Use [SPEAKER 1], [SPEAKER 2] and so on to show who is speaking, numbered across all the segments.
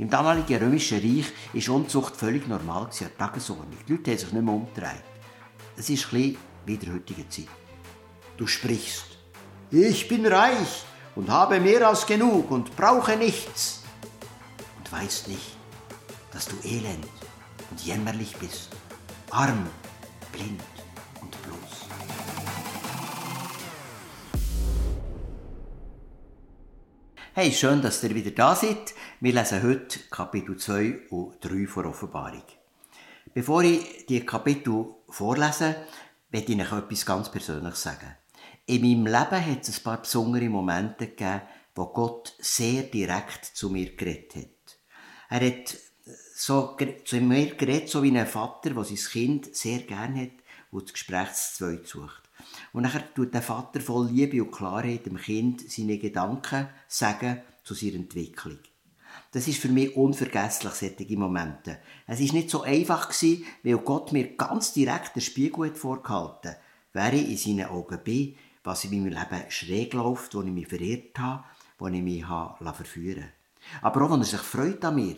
[SPEAKER 1] Im damaligen römischen Reich war Unzucht völlig normal, eine Tagesordnung. Die Leute haben sich nicht mehr umgedreht. Es ist ein wie in der heutigen Zeit. Du sprichst. Ich bin reich und habe mehr als genug und brauche nichts. Und weißt nicht, dass du elend und jämmerlich bist, arm, blind Hey, schön, dass ihr wieder da seid. Wir lesen heute Kapitel 2 und 3 von Offenbarung. Bevor ich die Kapitel vorlese, möchte ich euch etwas ganz Persönliches sagen. In meinem Leben hat es ein paar besondere Momente gegeben, wo Gott sehr direkt zu mir geredet hat. Er hat so zu mir geredet, so wie ein Vater, der sein Kind sehr gerne hat und das Gespräch zu zweit sucht. Und nachher tut der Vater voll Liebe und Klarheit dem Kind seine Gedanken sagen zu seiner Entwicklung. Das ist für mich unvergesslich, solche Momente. Es ist nicht so einfach gewesen, weil Gott mir ganz direkt den Spiegel hat vorgehalten, wer ich in seinen Augen bin, was in meinem Leben schräg läuft, wo ich mich verirrt habe, wo ich mich habe verführen Aber auch, wenn er sich freut an mir.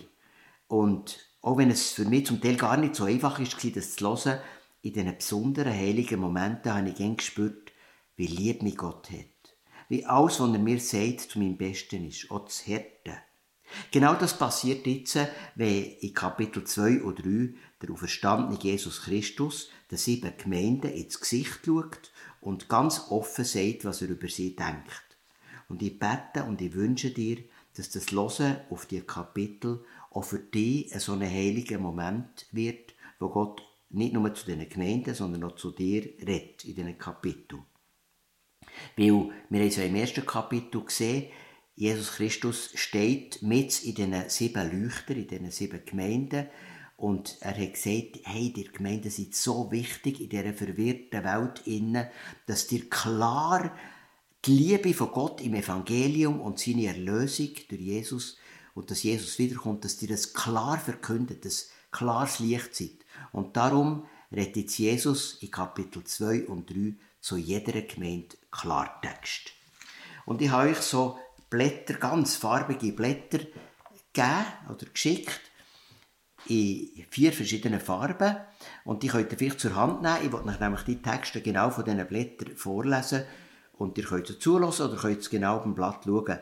[SPEAKER 1] Und auch wenn es für mich zum Teil gar nicht so einfach ist, das zu hören, in diesen besonderen heiligen Momenten habe ich gern gespürt, wie lieb mich Gott hat. Wie alles, was er mir sagt, zu meinem Besten ist. Auch das Härte. Genau das passiert jetzt, wenn in Kapitel 2 oder 3 der auferstandene Jesus Christus den sieben Gemeinden ins Gesicht schaut und ganz offen sagt, was er über sie denkt. Und ich bete und ich wünsche dir, dass das Hören auf die Kapitel auch für dich ein so ein heiliger Moment wird, wo Gott nicht nur zu diesen Gemeinden, sondern auch zu dir redet in diesen Kapiteln. Weil wir haben ja im ersten Kapitel gesehen, Jesus Christus steht mit in diesen sieben Leuchtern, in diesen sieben Gemeinden und er hat gesagt, hey, die Gemeinden sind so wichtig in dieser verwirrten Welt dass dir klar die Liebe von Gott im Evangelium und seine Erlösung durch Jesus und dass Jesus wiederkommt, dass dir das klar verkündet, dass klares Licht seid. Und darum redet Jesus in Kapitel 2 und 3 zu jeder Gemeinde Klartext. Und ich habe euch so Blätter, ganz farbige Blätter gegeben oder geschickt in vier verschiedenen Farben und die könnt ihr vielleicht zur Hand nehmen. Ich wollte nämlich die Texte genau von diesen Blättern vorlesen und ihr könnt sie zulassen oder könnt genau auf dem Blatt schauen.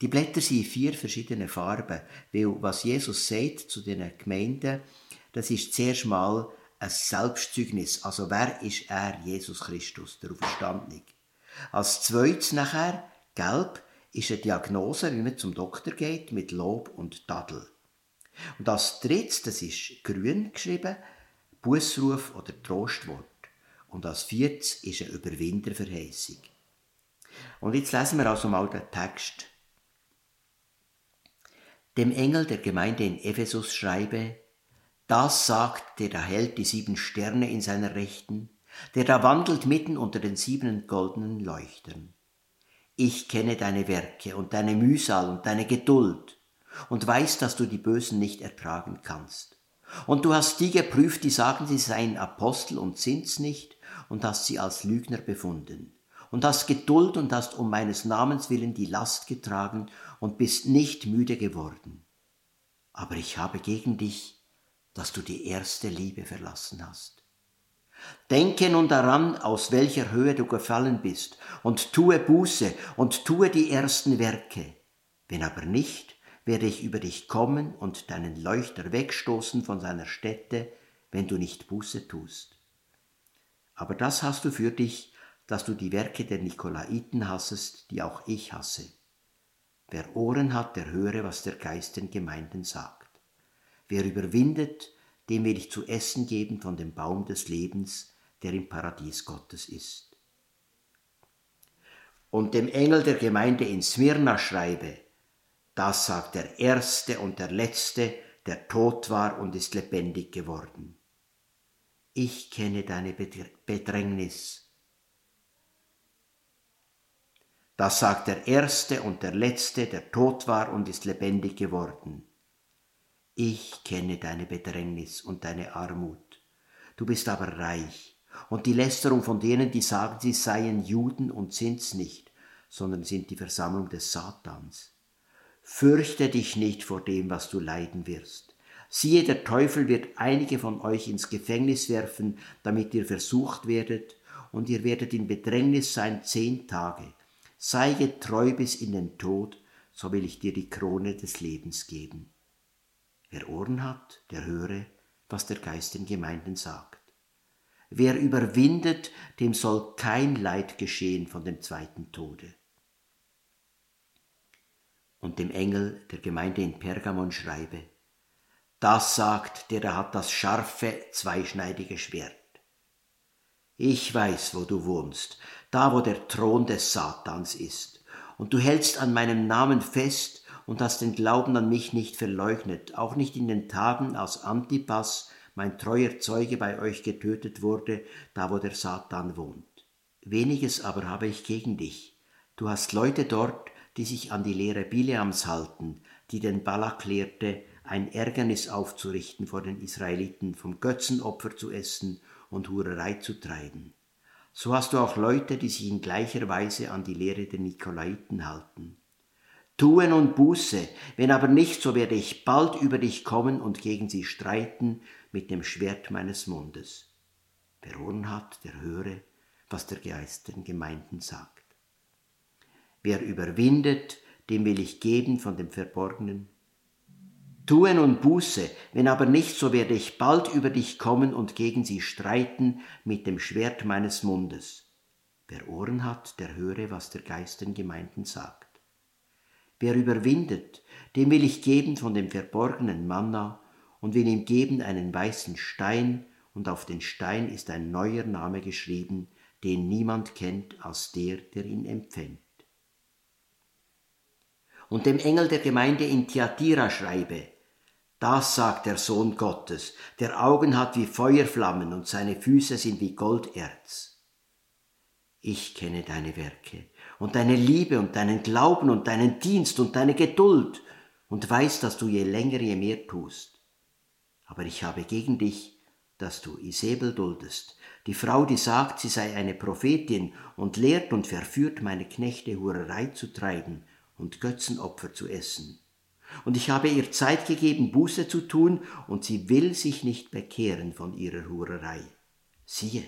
[SPEAKER 1] Die Blätter sind in vier verschiedenen Farben, weil was Jesus sagt zu den Gemeinden, das ist zuerst mal ein Selbstzeugnis. Also wer ist er, Jesus Christus, der Auferstandene? Als zweites nachher, gelb, ist eine Diagnose, wie man zum Doktor geht, mit Lob und Tadel. Und als drittes, das ist grün geschrieben, Bußruf oder Trostwort. Und als viertes ist eine Überwinderverheißung. Und jetzt lesen wir also mal den Text. Dem Engel der Gemeinde in Ephesus schreibe, das sagt, der da hält die sieben Sterne in seiner Rechten, der da wandelt mitten unter den sieben goldenen Leuchtern. Ich kenne deine Werke und deine Mühsal und deine Geduld und weiß, dass du die Bösen nicht ertragen kannst. Und du hast die geprüft, die sagen, sie seien Apostel und sind's nicht, und hast sie als Lügner befunden. Und hast Geduld und hast um meines Namens willen die Last getragen und bist nicht müde geworden. Aber ich habe gegen dich, dass du die erste Liebe verlassen hast. Denke nun daran, aus welcher Höhe du gefallen bist, und tue Buße und tue die ersten Werke. Wenn aber nicht, werde ich über dich kommen und deinen Leuchter wegstoßen von seiner Stätte, wenn du nicht Buße tust. Aber das hast du für dich, dass du die Werke der Nikolaiten hassest, die auch ich hasse. Wer Ohren hat, der höre, was der Geist den Gemeinden sagt. Wer überwindet, dem will ich zu essen geben von dem Baum des Lebens, der im Paradies Gottes ist. Und dem Engel der Gemeinde in Smyrna schreibe, das sagt der Erste und der Letzte, der tot war und ist lebendig geworden. Ich kenne deine Bedrängnis. Das sagt der Erste und der Letzte, der tot war und ist lebendig geworden. Ich kenne deine Bedrängnis und deine Armut. Du bist aber reich. Und die Lästerung von denen, die sagen, sie seien Juden und sind's nicht, sondern sind die Versammlung des Satans fürchte dich nicht vor dem, was du leiden wirst. Siehe, der Teufel wird einige von euch ins Gefängnis werfen, damit ihr versucht werdet, und ihr werdet in Bedrängnis sein zehn Tage. Sei getreu bis in den Tod, so will ich dir die Krone des Lebens geben. Wer Ohren hat, der höre, was der Geist den Gemeinden sagt. Wer überwindet, dem soll kein Leid geschehen von dem zweiten Tode. Und dem Engel der Gemeinde in Pergamon schreibe, das sagt, der da hat das scharfe, zweischneidige Schwert. Ich weiß, wo du wohnst, da wo der Thron des Satans ist, und du hältst an meinem Namen fest und hast den Glauben an mich nicht verleugnet, auch nicht in den Tagen, als Antipas, mein treuer Zeuge, bei euch getötet wurde, da wo der Satan wohnt. Weniges aber habe ich gegen dich. Du hast Leute dort, die sich an die Lehre Bileams halten, die den Balak lehrte, ein Ärgernis aufzurichten vor den Israeliten, vom Götzenopfer zu essen und Hurerei zu treiben. So hast du auch Leute, die sich in gleicher Weise an die Lehre der Nikolaiten halten. Tue nun Buße, wenn aber nicht, so werde ich bald über dich kommen und gegen sie streiten mit dem Schwert meines Mundes. Wer Ohren hat, der höre, was der Geist den Gemeinden sagt. Wer überwindet, dem will ich geben von dem Verborgenen. Tue nun Buße, wenn aber nicht, so werde ich bald über dich kommen und gegen sie streiten mit dem Schwert meines Mundes. Wer Ohren hat, der höre, was der Geist den Gemeinden sagt. Wer überwindet, dem will ich geben von dem verborgenen Manna und will ihm geben einen weißen Stein, und auf den Stein ist ein neuer Name geschrieben, den niemand kennt als der, der ihn empfängt. Und dem Engel der Gemeinde in Thyatira schreibe, das sagt der Sohn Gottes, der Augen hat wie Feuerflammen und seine Füße sind wie Golderz. Ich kenne deine Werke und deine Liebe und deinen Glauben und deinen Dienst und deine Geduld und weiß, dass du je länger, je mehr tust. Aber ich habe gegen dich, dass du Isabel duldest, die Frau, die sagt, sie sei eine Prophetin und lehrt und verführt meine Knechte, Hurerei zu treiben und Götzenopfer zu essen. Und ich habe ihr Zeit gegeben, Buße zu tun, und sie will sich nicht bekehren von ihrer Hurerei. Siehe,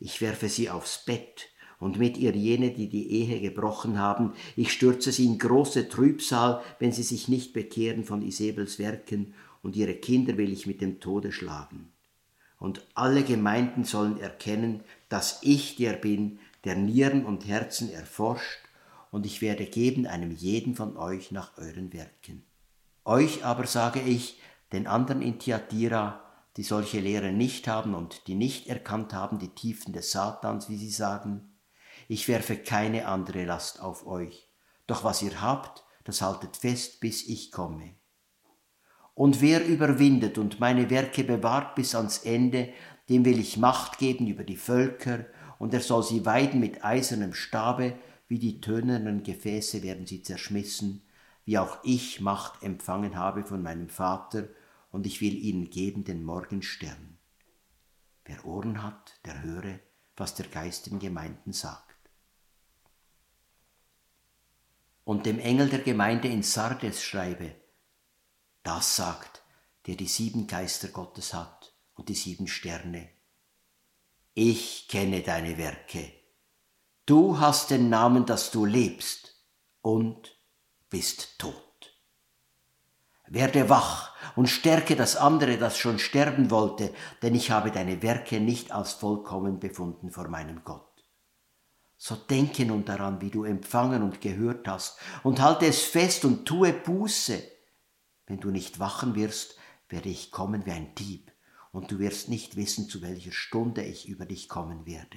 [SPEAKER 1] ich werfe sie aufs Bett, und mit ihr jene, die die Ehe gebrochen haben. Ich stürze sie in große Trübsal, wenn sie sich nicht bekehren von Isabels Werken, und ihre Kinder will ich mit dem Tode schlagen. Und alle Gemeinden sollen erkennen, dass ich der bin, der Nieren und Herzen erforscht, und ich werde geben einem jeden von euch nach euren Werken. Euch aber sage ich, den anderen in Thyatira, die solche Lehre nicht haben und die nicht erkannt haben die Tiefen des Satans, wie sie sagen, ich werfe keine andere Last auf euch. Doch was ihr habt, das haltet fest, bis ich komme. Und wer überwindet und meine Werke bewahrt bis ans Ende, dem will ich Macht geben über die Völker, und er soll sie weiden mit eisernem Stabe, wie die tönernen Gefäße werden sie zerschmissen, wie auch ich Macht empfangen habe von meinem Vater, und ich will ihnen geben den Morgenstern. Wer Ohren hat, der höre, was der Geist den Gemeinden sagt. Und dem Engel der Gemeinde in Sardes schreibe, das sagt, der die sieben Geister Gottes hat und die sieben Sterne. Ich kenne deine Werke. Du hast den Namen, dass du lebst und bist tot. Werde wach und stärke das andere, das schon sterben wollte, denn ich habe deine Werke nicht als vollkommen befunden vor meinem Gott. So denke nun daran, wie du empfangen und gehört hast, und halte es fest und tue Buße. Wenn du nicht wachen wirst, werde ich kommen wie ein Dieb, und du wirst nicht wissen, zu welcher Stunde ich über dich kommen werde.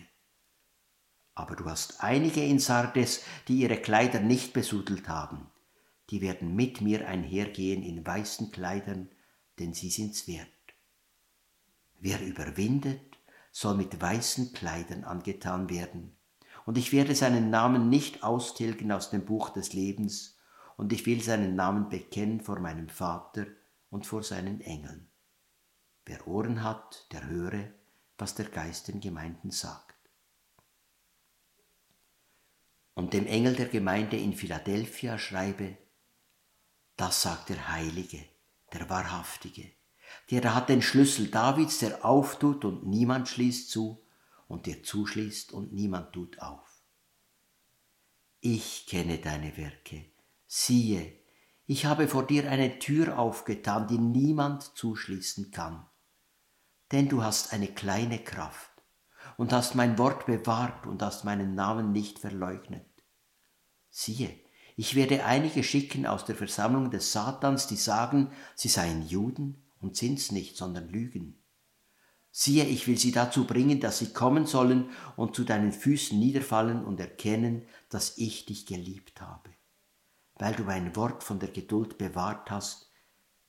[SPEAKER 1] Aber du hast einige in Sardes, die ihre Kleider nicht besudelt haben. Die werden mit mir einhergehen in weißen Kleidern, denn sie sind's wert. Wer überwindet, soll mit weißen Kleidern angetan werden und ich werde seinen Namen nicht austilgen aus dem Buch des Lebens, und ich will seinen Namen bekennen vor meinem Vater und vor seinen Engeln. Wer Ohren hat, der höre, was der Geist den Gemeinden sagt. Und dem Engel der Gemeinde in Philadelphia schreibe, Das sagt der Heilige, der Wahrhaftige. Der hat den Schlüssel Davids, der auftut und niemand schließt zu, und der zuschließt und niemand tut auf. Ich kenne deine Werke. Siehe, ich habe vor dir eine Tür aufgetan, die niemand zuschließen kann. Denn du hast eine kleine Kraft und hast mein Wort bewahrt und hast meinen Namen nicht verleugnet. Siehe, ich werde einige schicken aus der Versammlung des Satans, die sagen, sie seien Juden und sind's nicht, sondern lügen. Siehe, ich will sie dazu bringen, dass sie kommen sollen und zu deinen Füßen niederfallen und erkennen, dass ich dich geliebt habe weil du mein Wort von der Geduld bewahrt hast,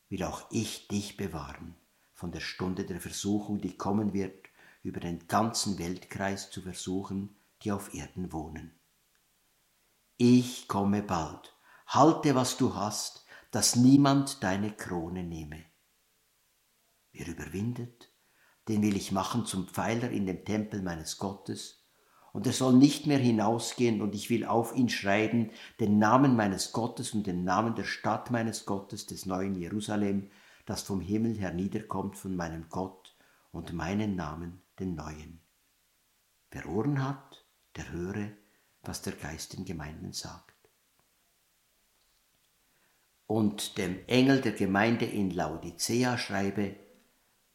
[SPEAKER 1] will auch ich dich bewahren von der Stunde der Versuchung, die kommen wird, über den ganzen Weltkreis zu versuchen, die auf Erden wohnen. Ich komme bald, halte, was du hast, dass niemand deine Krone nehme. Wer überwindet, den will ich machen zum Pfeiler in dem Tempel meines Gottes, und er soll nicht mehr hinausgehen, und ich will auf ihn schreiben den Namen meines Gottes und den Namen der Stadt meines Gottes, des neuen Jerusalem, das vom Himmel herniederkommt von meinem Gott, und meinen Namen, den neuen. Wer Ohren hat, der höre, was der Geist den Gemeinden sagt. Und dem Engel der Gemeinde in Laodicea schreibe,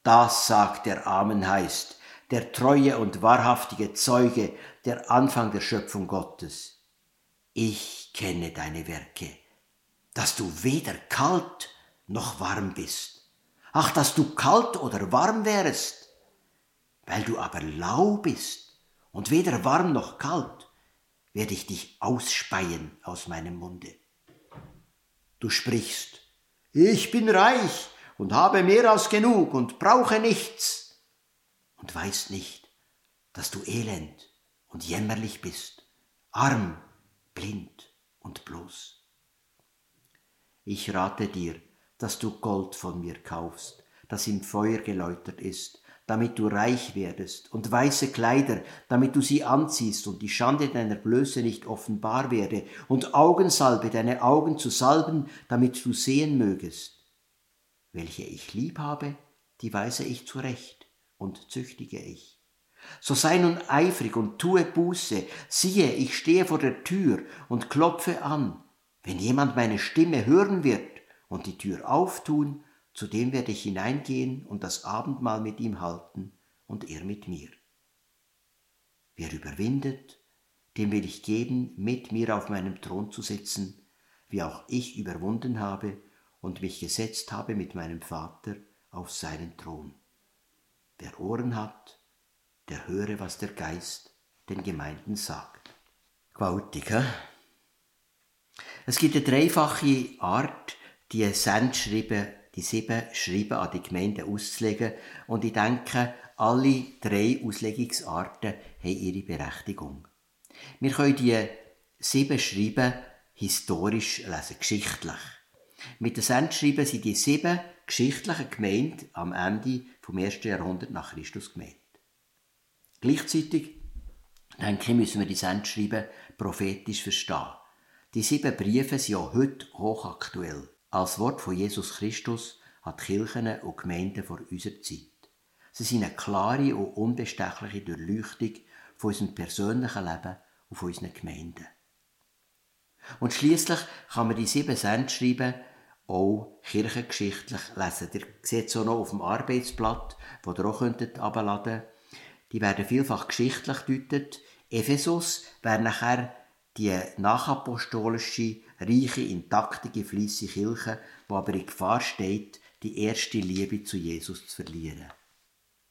[SPEAKER 1] das sagt der Amen heißt, der treue und wahrhaftige Zeuge, der Anfang der Schöpfung Gottes. Ich kenne deine Werke, dass du weder kalt noch warm bist. Ach, dass du kalt oder warm wärest. Weil du aber lau bist und weder warm noch kalt, werde ich dich ausspeien aus meinem Munde. Du sprichst, ich bin reich und habe mehr als genug und brauche nichts und weißt nicht, dass du elend und jämmerlich bist, arm, blind und bloß. Ich rate dir, dass du Gold von mir kaufst, das im Feuer geläutert ist, damit du reich werdest, und weiße Kleider, damit du sie anziehst und die Schande deiner Blöße nicht offenbar werde, und Augensalbe deine Augen zu salben, damit du sehen mögest. Welche ich lieb habe, die weise ich zurecht und züchtige ich. So sei nun eifrig und tue Buße, siehe, ich stehe vor der Tür und klopfe an. Wenn jemand meine Stimme hören wird und die Tür auftun, zu dem werde ich hineingehen und das Abendmahl mit ihm halten und er mit mir. Wer überwindet, dem will ich geben, mit mir auf meinem Thron zu sitzen, wie auch ich überwunden habe und mich gesetzt habe mit meinem Vater auf seinen Thron. Wer Ohren hat, der höre, was der Geist den Gemeinden sagt. Gewaltig, he? Es gibt eine dreifache Art, die Sendschreiben, die sieben Schreiben an die Gemeinden auszulegen. Und ich denke, alle drei Auslegungsarten haben ihre Berechtigung. Wir können die sieben Schreiben historisch lesen, geschichtlich. Mit den Sendschreiben sind die sieben geschichtlichen Gemeinden am Ende vom ersten Jahrhundert nach Christus gemeint. Gleichzeitig, denke ich, müssen wir die Sendschreiben prophetisch verstehen. Die sieben Briefe sind ja heute hochaktuell. Als Wort von Jesus Christus hat Kirchen und Gemeinden vor unserer Zeit. Sie sind eine klare und unbestechliche Durchleuchtung von unserem persönlichen Leben und von unseren Gemeinden. Und schließlich kann man die sieben Sendschreiben auch kirchengeschichtlich lesen. Ihr seht es auch noch auf dem Arbeitsblatt, das ihr auch herunterladen könnt. Die werden vielfach geschichtlich gedeutet. Ephesus wäre nachher die nachapostolische, reiche, intaktige, fleissige Kirche, die aber in Gefahr steht, die erste Liebe zu Jesus zu verlieren.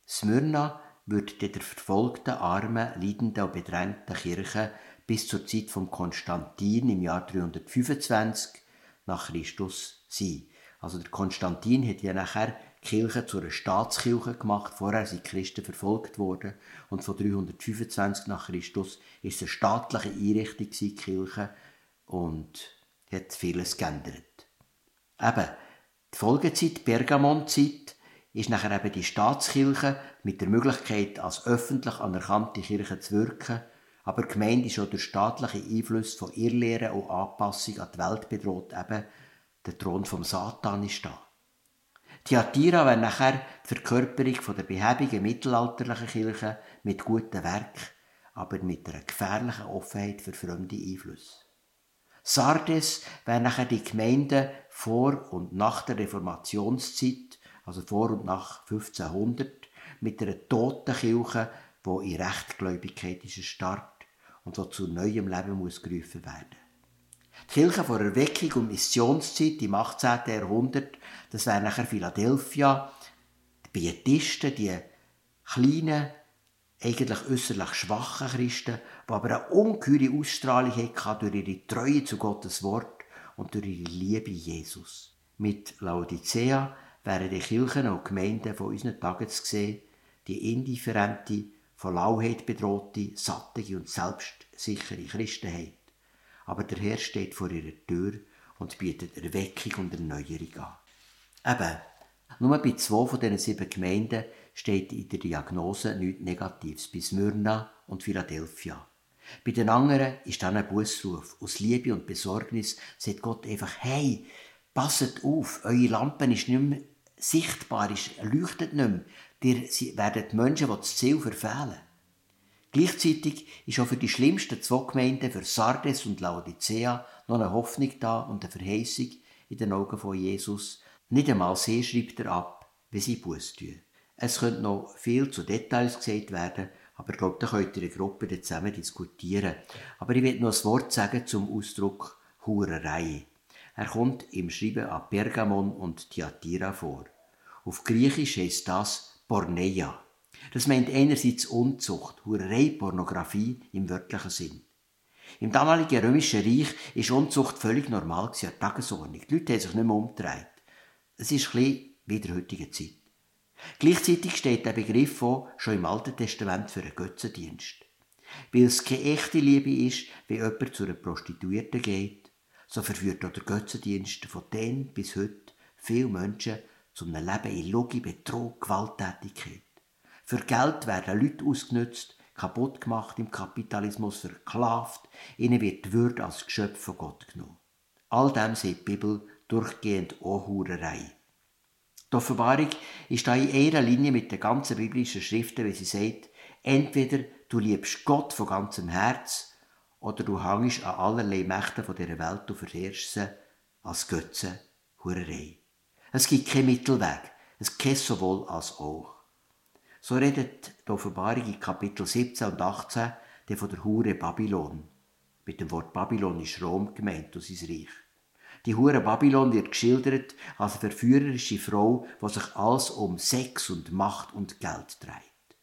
[SPEAKER 1] Smyrna wird der verfolgten, armen, leidenden und bedrängten Kirche bis zur Zeit von Konstantin im Jahr 325 nach Christus sein. Also der Konstantin hat ja nachher die Kirche zu einer Staatskirche gemacht. Vorher sind Christen verfolgt worden. Und von 325 nach Christus ist es eine staatliche Einrichtung die Kirche und hat vieles geändert. Eben, die Folgezeit, Pergamonzeit, ist nachher eben die Staatskirche mit der Möglichkeit, als öffentlich anerkannte Kirche zu wirken. Aber die Gemeinde ist auch durch staatliche Einfluss von Irrlehren und Anpassung an die Welt bedroht, eben der Thron vom Satan ist da. Thyatira wäre nachher die Verkörperung der behäbigen mittelalterlichen Kirche mit guten Werk, aber mit einer gefährlichen Offenheit für fremde Einflüsse. Sardes wäre nachher die Gemeinde vor und nach der Reformationszeit, also vor und nach 1500, mit einer toten Kirche, wo in Rechtgläubigkeit ist erstarrt und wo zu neuem Leben muss gerufen werden. Die Kirche vor Erweckung und Missionszeit im 18. Jahrhundert, das wäre nachher Philadelphia, die Pietisten, die kleinen, eigentlich äußerlich schwachen Christen, die aber eine ungeheure Ausstrahlung hatten durch ihre Treue zu Gottes Wort und durch ihre Liebe Jesus. Mit Laodicea wären die Kirchen und Gemeinden von unseren Tagen zu sehen, die indifferente, von Lauheit bedrohte, sattige und selbstsichere Christenheit. Aber der Herr steht vor ihrer Tür und bietet Erweckung und Erneuerung an. Eben, nur bei zwei von diesen sieben Gemeinden steht in der Diagnose nichts Negatives, bei Smyrna und Philadelphia. Bei den anderen ist dann ein Bußruf. Aus Liebe und Besorgnis sagt Gott einfach, hey, passet auf, eure Lampe ist nicht mehr sichtbar, ist, leuchtet nicht mehr. Ihr werden die Menschen, die das Ziel verfehlen. Gleichzeitig ist auch für die schlimmsten zwei Gemeinden, für Sardes und Laodicea, noch eine Hoffnung da und eine Verheißung in den Augen von Jesus. Nicht einmal sie schreibt er ab, wie sie Buß tun. Es könnte noch viel zu Details gesagt werden, aber ich glaube, da könnt ihr in Gruppe zusammen diskutieren. Aber ich will noch ein Wort sagen zum Ausdruck Hurerei. Er kommt im Schreiben an Pergamon und Thyatira vor. Auf Griechisch heißt das Porneia. Das meint einerseits Unzucht, Hurerei, Pornografie im wörtlichen Sinn. Im damaligen römischen Reich ist Unzucht völlig normal gewesen, an Tagesordnung. Die Leute haben sich nicht mehr umgedreht. Es ist ein wie in der heutigen Zeit. Gleichzeitig steht der Begriff auch schon im Alten Testament für einen Götzendienst. Weil es keine echte Liebe ist, wie jemand zu einer Prostituierten geht, so verführt auch der Götzendienst von denen bis heute viele Menschen einem Leben in Lüge, Betrug, Gewalttätigkeit. Für Geld werden Leute ausgenutzt, kaputt gemacht im Kapitalismus, versklavt, ihnen wird die Würde als Geschöpf von Gott genommen. All dem sieht die Bibel durchgehend auch Hurerei. Die Offenbarung ist da in einer Linie mit den ganzen biblischen Schriften, wie sie sagt, entweder du liebst Gott von ganzem Herz oder du hängst an allerlei Mächten dieser Welt und verheerst sie als Götze, Hurerei. Es gibt keinen Mittelweg. Es gibt sowohl als auch. So redet die Offenbarung in Kapitel 17 und 18 der von der Hure Babylon. Mit dem Wort Babylon ist Rom gemeint und sein Reich. Die Hure Babylon wird geschildert als eine verführerische Frau, die sich alles um Sex und Macht und Geld dreht.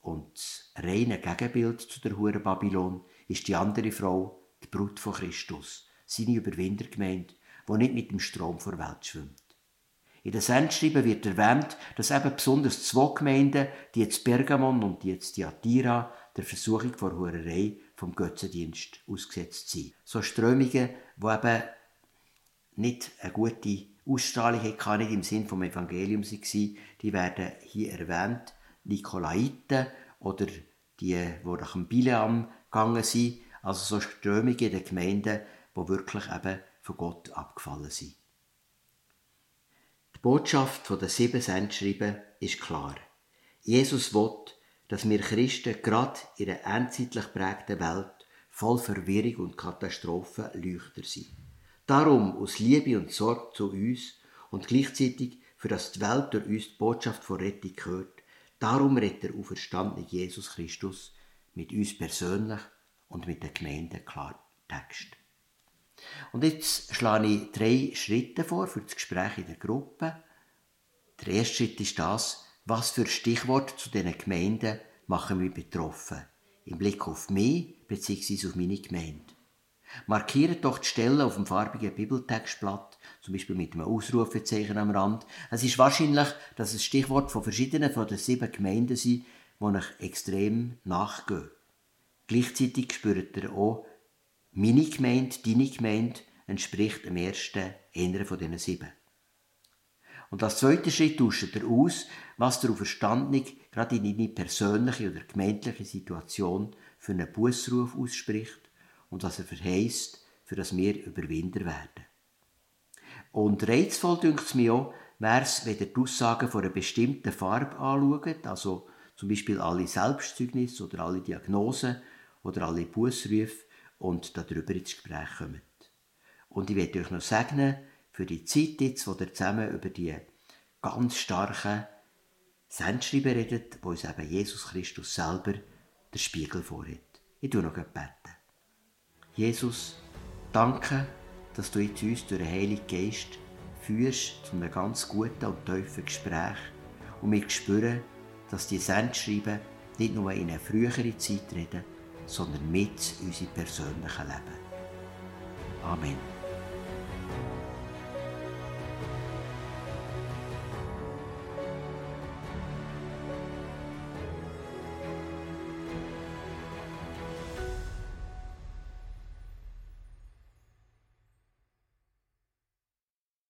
[SPEAKER 1] Und das reine Gegenbild zu der Hure Babylon ist die andere Frau, die Brut von Christus, seine Überwinder gemeint, die nicht mit dem Strom vor Welt schwimmt. In den Sendschreiben wird erwähnt, dass eben besonders zwei Gemeinden, die jetzt Pergamon und die jetzt Thyatira, der Versuchung vor Hurerei vom Götzendienst ausgesetzt sind. So Strömungen, die eben nicht eine gute Ausstrahlung hatten, nicht im Sinn vom Evangelium waren, die werden hier erwähnt. Nikolaiten oder die, die nach dem Bileam gegangen sind, also so Strömungen in den Gemeinden, die wirklich eben von Gott abgefallen sind. Botschaft der sieben Sendschreiben ist klar. Jesus will, dass wir Christen gerade in einer endzeitlich prägten Welt voll Verwirrung und Katastrophen Leuchter sind. Darum aus Liebe und Sorge zu uns und gleichzeitig, für das die Welt durch uns die Botschaft von Rettung hört, darum redet der auferstandene Jesus Christus mit uns persönlich und mit der Gemeinde klar Text. Und jetzt schlage ich drei Schritte vor für das Gespräch in der Gruppe. Der erste Schritt ist das, was für Stichworte zu diesen Gemeinden machen mich betroffen. Im Blick auf mich bzw. auf meine Gemeinde. Markiert doch die Stellen auf dem farbigen Bibeltextblatt, zum Beispiel mit einem Ausrufezeichen am Rand. Es ist wahrscheinlich, dass es Stichwort von verschiedenen von den sieben Gemeinden sind, die euch extrem nachgehen. Gleichzeitig spürt ihr auch, meine Gemeinde, deine Gemeinde, entspricht dem ersten einer von diesen sieben. Und als zweiter Schritt tauscht er aus, was der Auferstandene gerade in deine persönliche oder gemeindliche Situation für einen Bußruf ausspricht und was er verheißt, für das wir Überwinder werden. Und reizvoll dünkt es mir auch, wäre es, wenn ihr die Aussagen von einer bestimmten Farbe anschaut, also zum Beispiel alle Selbstzeugnisse oder alle Diagnosen oder alle Bußrufe und darüber ins Gespräch kommt. Und ich werde euch noch segnen, für die Zeit jetzt, wo ihr zusammen über die ganz starken Sendschreiber redet, wo uns eben Jesus Christus selber der Spiegel vorhat. Ich tue noch beten. Jesus, danke, dass du jetzt uns durch den Heiligen Geist führst zu einem ganz guten und tiefen Gespräch und wir spüren, dass die Sendschreiben nicht nur in eine frühere Zeit reden, sondern mit unserem persönlichen Leben. Amen.